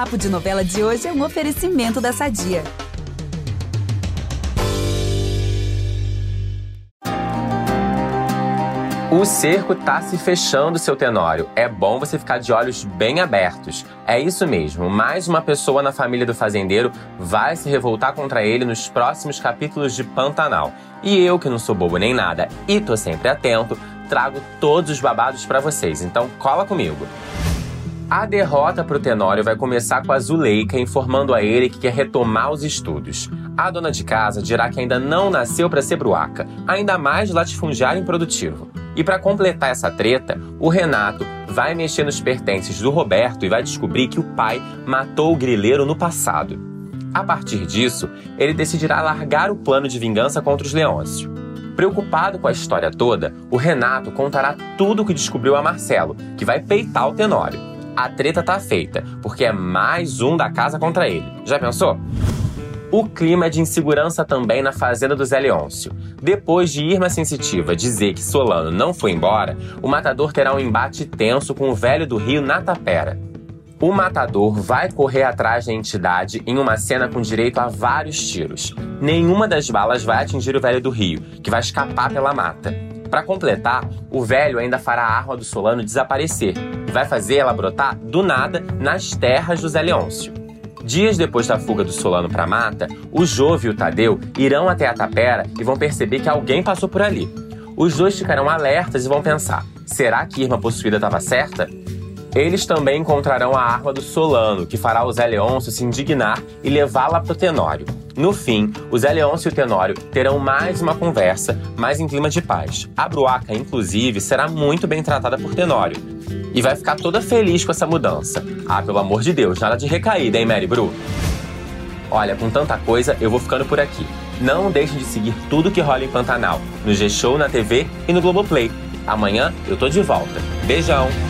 Papo de Novela de hoje é um oferecimento da Sadia. O cerco tá se fechando, seu Tenório. É bom você ficar de olhos bem abertos. É isso mesmo, mais uma pessoa na família do fazendeiro vai se revoltar contra ele nos próximos capítulos de Pantanal. E eu, que não sou bobo nem nada e tô sempre atento, trago todos os babados para vocês. Então cola comigo. A derrota para o Tenório vai começar com a Zuleika informando a ele que quer retomar os estudos. A dona de casa dirá que ainda não nasceu para ser bruaca, ainda mais latifundiário improdutivo. E para completar essa treta, o Renato vai mexer nos pertences do Roberto e vai descobrir que o pai matou o grileiro no passado. A partir disso, ele decidirá largar o plano de vingança contra os Leôncio. Preocupado com a história toda, o Renato contará tudo o que descobriu a Marcelo, que vai peitar o Tenório a treta tá feita, porque é mais um da casa contra ele. Já pensou? O clima é de insegurança também na fazenda do Zé Leôncio. Depois de Irma Sensitiva dizer que Solano não foi embora, o matador terá um embate tenso com o velho do Rio na tapera. O matador vai correr atrás da entidade em uma cena com direito a vários tiros. Nenhuma das balas vai atingir o velho do Rio, que vai escapar pela mata. Para completar, o velho ainda fará a arma do Solano desaparecer e vai fazer ela brotar do nada nas terras do Zé Leôncio. Dias depois da fuga do Solano para a mata, o Jove e o Tadeu irão até a tapera e vão perceber que alguém passou por ali. Os dois ficarão alertas e vão pensar: será que Irma possuída estava certa? Eles também encontrarão a arma do Solano, que fará o Zé Leôncio se indignar e levá-la para o Tenório. No fim, o Zé Leôncio e o Tenório terão mais uma conversa, mas em clima de paz. A Bruaca, inclusive, será muito bem tratada por Tenório. E vai ficar toda feliz com essa mudança. Ah, pelo amor de Deus, nada de recaída, hein, Mary Bru? Olha, com tanta coisa, eu vou ficando por aqui. Não deixem de seguir tudo que rola em Pantanal, no G-Show, na TV e no Globoplay. Amanhã eu tô de volta. Beijão!